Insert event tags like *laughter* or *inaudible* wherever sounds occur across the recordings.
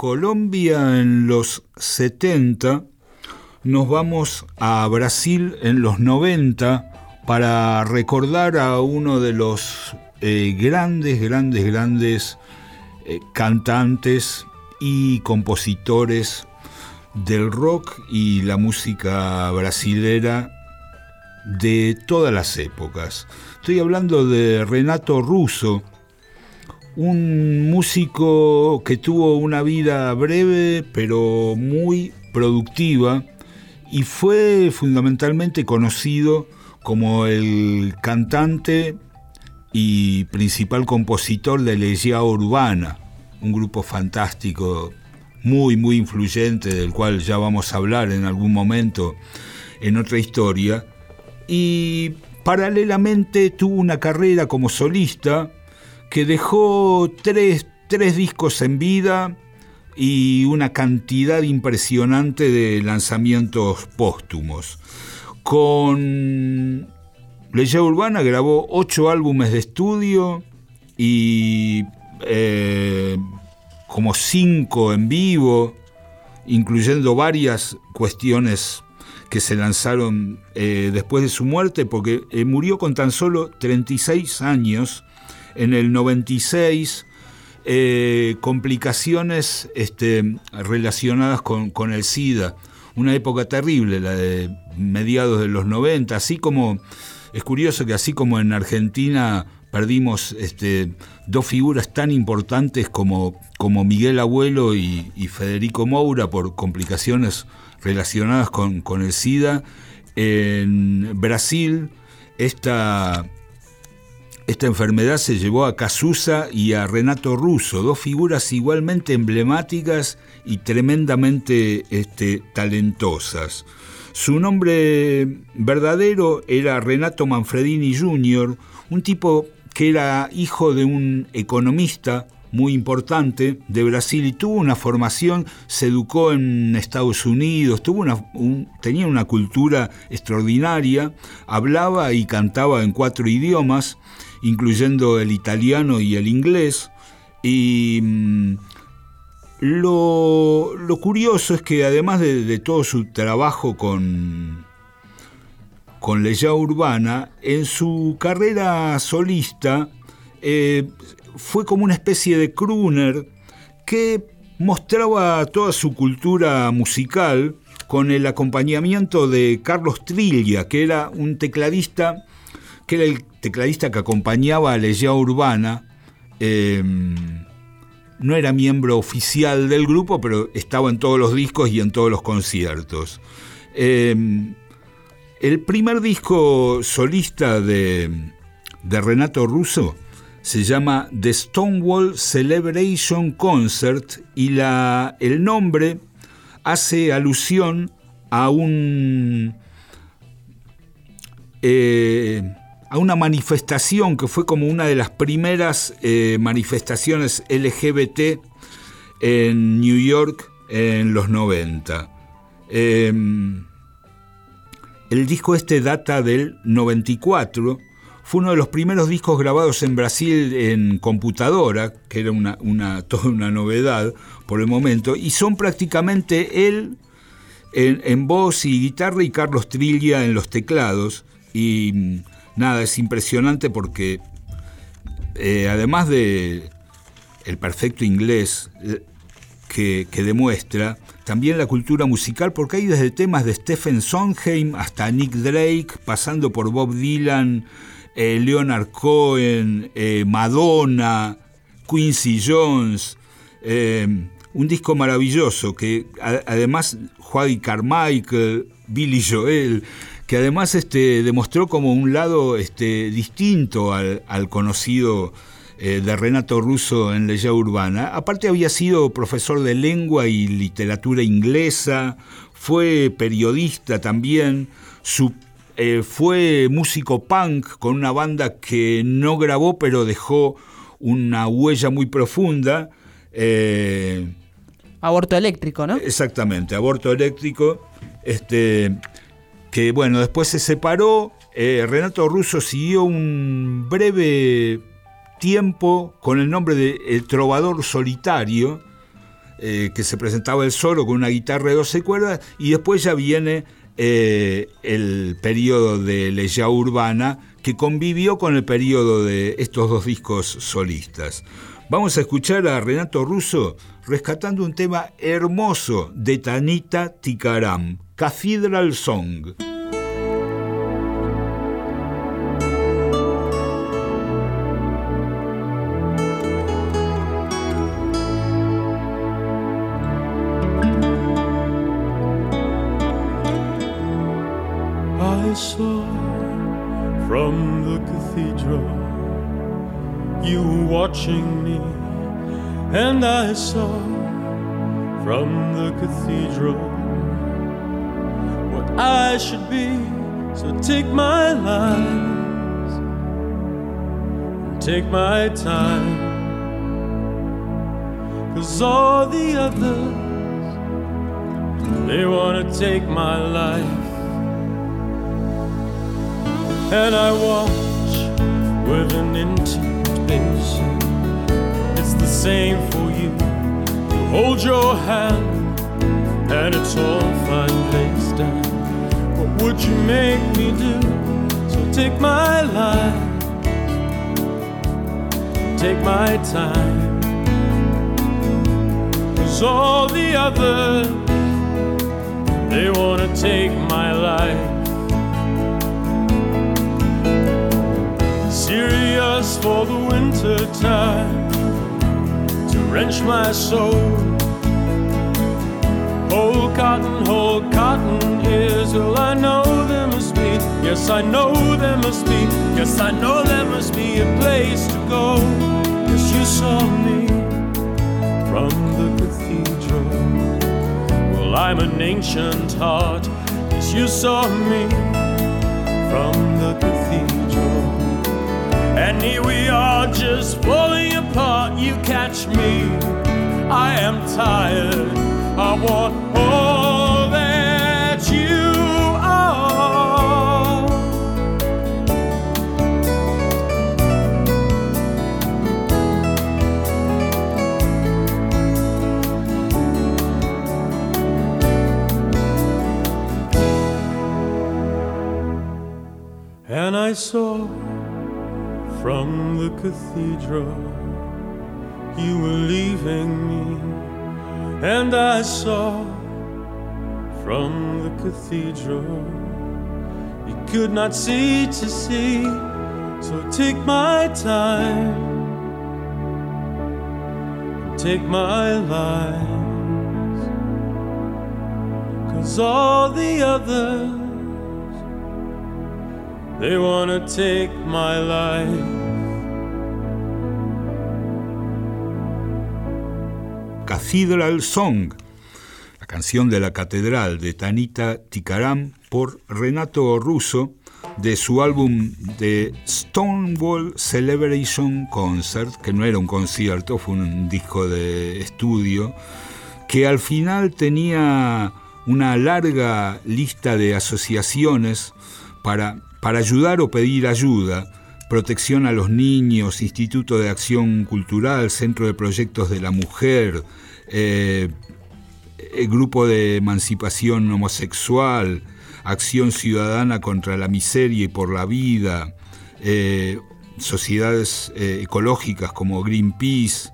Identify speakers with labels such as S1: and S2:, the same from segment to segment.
S1: Colombia en los 70, nos vamos a Brasil en los 90 para recordar a uno de los eh, grandes, grandes, grandes eh, cantantes y compositores del rock y la música brasilera de todas las épocas. Estoy hablando de Renato Russo, un músico que tuvo una vida breve pero muy productiva y fue fundamentalmente conocido como el cantante y principal compositor de Legia Urbana, un grupo fantástico, muy, muy influyente, del cual ya vamos a hablar en algún momento en otra historia. Y paralelamente tuvo una carrera como solista que dejó tres, discos en vida y una cantidad impresionante de lanzamientos póstumos. Con Leya Urbana grabó ocho álbumes de estudio y eh, como cinco en vivo, incluyendo varias cuestiones que se lanzaron eh, después de su muerte, porque eh, murió con tan solo 36 años, en el 96, complicaciones este, relacionadas con, con el SIDA, una época terrible, la de mediados de los 90, así como es curioso que así como en Argentina perdimos este, dos figuras tan importantes como, como Miguel Abuelo y, Federico Moura por complicaciones relacionadas con, el SIDA, en Brasil esta, esta enfermedad se llevó a Casusa y a Renato Russo, dos figuras igualmente emblemáticas y tremendamente este, talentosas. Su nombre verdadero era Renato Manfredini Jr., un tipo que era hijo de un economista muy importante de Brasil y tuvo una formación, se educó en Estados Unidos, tuvo una, tenía una cultura extraordinaria, hablaba y cantaba en cuatro idiomas, incluyendo el italiano y el inglés, y mm, lo, curioso es que además de, todo su trabajo con, con Leya Urbana, en su carrera solista eh, fue como una especie de crooner que mostraba toda su cultura musical con el acompañamiento de Carlos Trilla, que era un tecladista, que era el tecladista que acompañaba a Leya Urbana. Eh, no era miembro oficial del grupo, pero estaba en todos los discos y en todos los conciertos. Em, el primer disco solista de, Renato Russo se llama The Stonewall Celebration Concert y la, el nombre hace alusión a un... Eh, a una manifestación que fue como una de las primeras eh, manifestaciones LGBT en New York en los 90. Em, el disco este data del 94, fue uno de los primeros discos grabados en Brasil en computadora, que era una, *laughs* toda una novedad por el momento, y son prácticamente él en, voz y guitarra y Carlos Trilla en los teclados. Y nada, es impresionante porque eh, además de el perfecto inglés eh, que, demuestra, también la cultura musical, porque hay desde temas de Stephen Sondheim hasta Nick Drake, pasando por Bob Dylan, eh, Leonard Cohen, Madonna, Quincy Jones, un disco maravilloso que además Juan Carmichael, Billy Joel, que además este, demostró como un lado este, distinto al, conocido eh, de Renato Russo en Leya Urbana. Aparte había sido profesor de lengua y literatura inglesa, fue periodista también, eh, fue músico punk con una banda que no grabó pero dejó una huella muy profunda.
S2: Eh, aborto eléctrico, ¿no?
S1: Exactamente, aborto eléctrico. Este, que bueno, después se separó. Eh, Renato Russo siguió un breve tiempo con el nombre de El Trovador Solitario. eh, que se presentaba el solo con una guitarra de 12 cuerdas y después ya viene eh, el periodo de Leya Urbana que convivió con el periodo de estos dos discos solistas. Vamos a escuchar a Renato Russo rescatando un tema hermoso de Tanita Tikaram, Cathedral Song.
S3: Watching me, and I saw from the cathedral what I should be. So take my lies and take my time, cause all the others they wanna take my life and I watch with an It's the same for you. You hold your hand, and it's all fine placed down. What would you make me do? So take my life, take my time. Cause all the others, they wanna take my life. Serious for the winter time to wrench my soul. Whole cotton, whole cotton is all I know there must be. Yes, I know there must be. Yes, I know there must be a place to go. Yes, you saw me from the cathedral. Well, I'm an ancient heart. Yes, you saw me from the cathedral. And here we are just falling apart. You catch me. I am tired. I want all that you are. And I saw from the cathedral you were leaving me, and I saw from the cathedral you could not see to see. So take my time, take my lies, cause all the others. They wanna take my life.
S1: Cathedral Song, la canción de la catedral de Tanita Tikaram por Renato Russo de su álbum de Stonewall Celebration Concert, que no era un concierto, fue un disco de estudio, que al final tenía una larga lista de asociaciones para para ayudar o pedir ayuda, protección a los niños, Instituto de Acción Cultural, Centro de Proyectos de la Mujer, eh, Grupo de Emancipación Homosexual, Acción Ciudadana contra la Miseria y por la Vida, eh, sociedades eh, ecológicas como Greenpeace,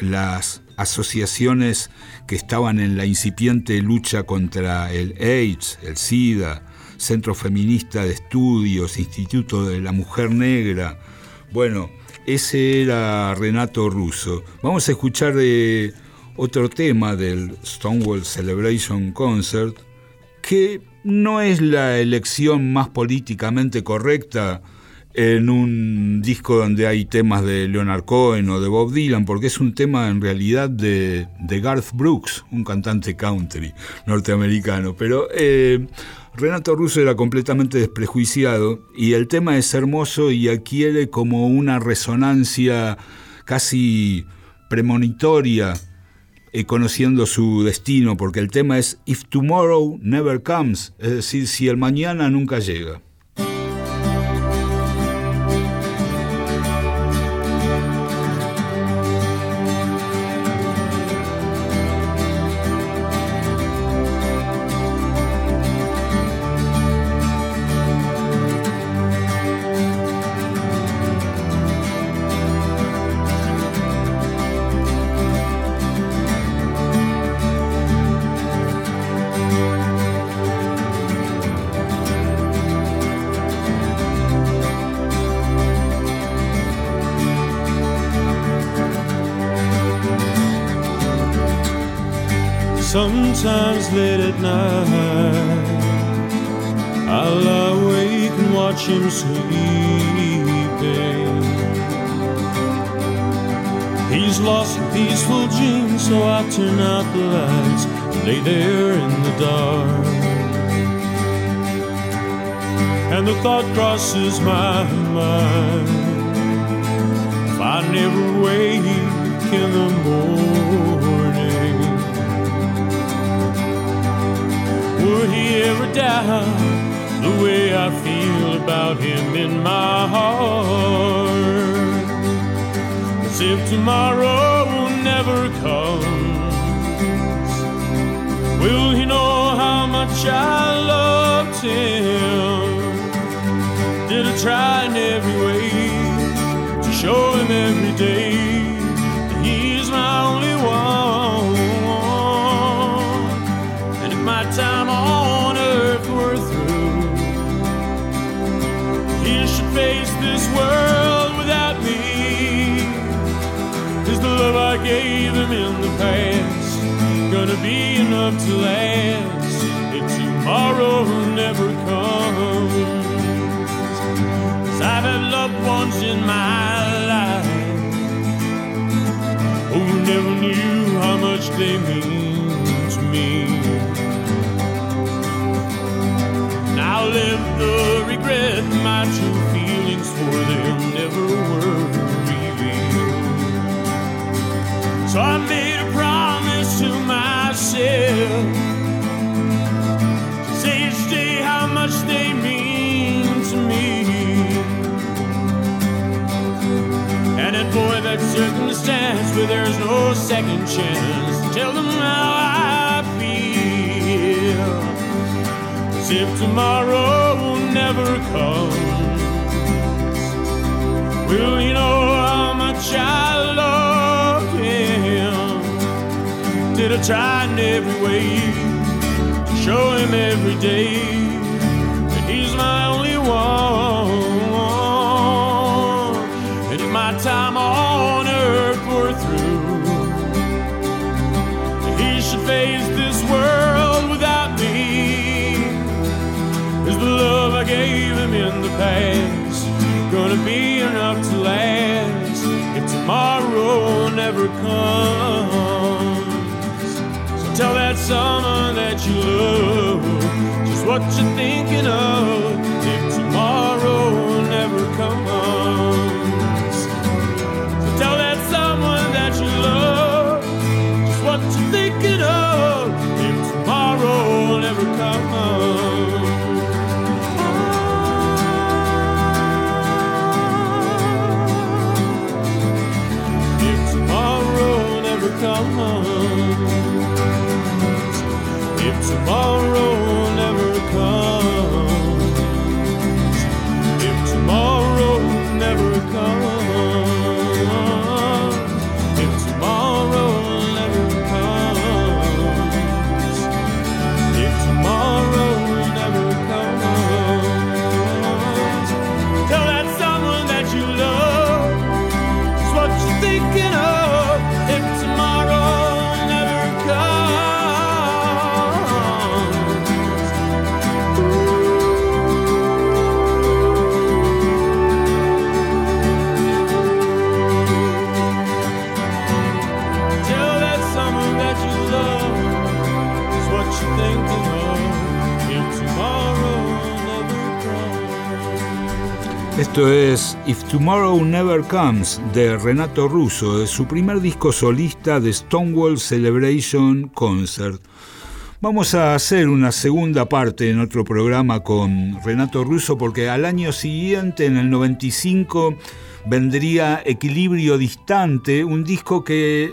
S1: las asociaciones que estaban en la incipiente lucha contra el AIDS, el SIDA, Centro Feminista de Estudios, Instituto de la Mujer Negra. Bueno, ese era Renato Russo. Vamos a escuchar de otro tema del Stonewall Celebration Concert, que no es la elección más políticamente correcta en un disco donde hay temas de Leonard Cohen o de Bob Dylan, porque es un tema en realidad de, Garth Brooks, un cantante country norteamericano. Pero eh, Renato Russo era completamente desprejuiciado y el tema es hermoso y adquiere como una resonancia casi premonitoria eh, conociendo su destino, porque el tema es If Tomorrow Never Comes, es decir, si el mañana nunca llega.
S3: Sometimes late at night, I lie awake and watch him sleeping. He's lost a peaceful dream, so I turn out the lights and lay there in the dark. And the thought crosses my mind if I never wake in the morning, ever doubt the way I feel about him in my heart? as if tomorrow never comes. Will he know how much I loved him? Did I try in every ones in my life who never knew how much they mean to me. Now live the regret my true feelings for them never were. revealed. So I made a promise to myself to say each day how much they mean that circumstance where there's no second chance, tell them how I feel. As if tomorrow will never comes. Will you know how much I love? him? did I try in every way to show him every day tomorrow never comes? So tell that someone that you love just what you're thinking of never comes tomorrow
S1: es If Tomorrow Never Comes de Renato Russo, de su primer disco solista de Stonewall Celebration Concert. Vamos a hacer una segunda parte en otro programa con Renato Russo porque al año siguiente, en el 95, vendría Equilibrio Distante, un disco que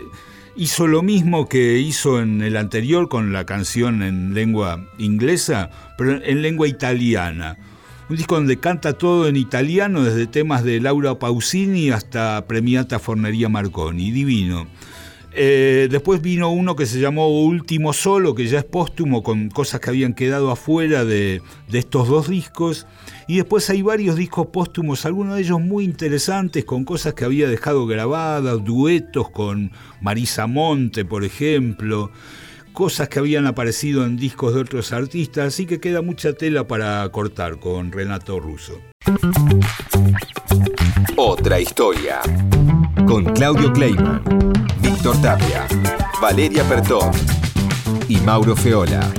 S1: hizo lo mismo que hizo en el anterior con la canción en lengua inglesa, pero en lengua italiana un disco donde canta todo en italiano, desde temas de Laura Pausini hasta Premiata Fornería Marconi, divino. Eh, después vino uno que se llamó Último Solo, que ya es póstumo, con cosas que habían quedado afuera de, de, estos dos discos. Y después hay varios discos póstumos, algunos de ellos muy interesantes, con cosas que había dejado grabadas, duetos con Marisa Monte, por ejemplo cosas que habían aparecido en discos de otros artistas, así que queda mucha tela para cortar con Renato Russo.
S4: Otra historia. Con Claudio Kleiman, Víctor Tapia, Valeria Pertón y Mauro Feola.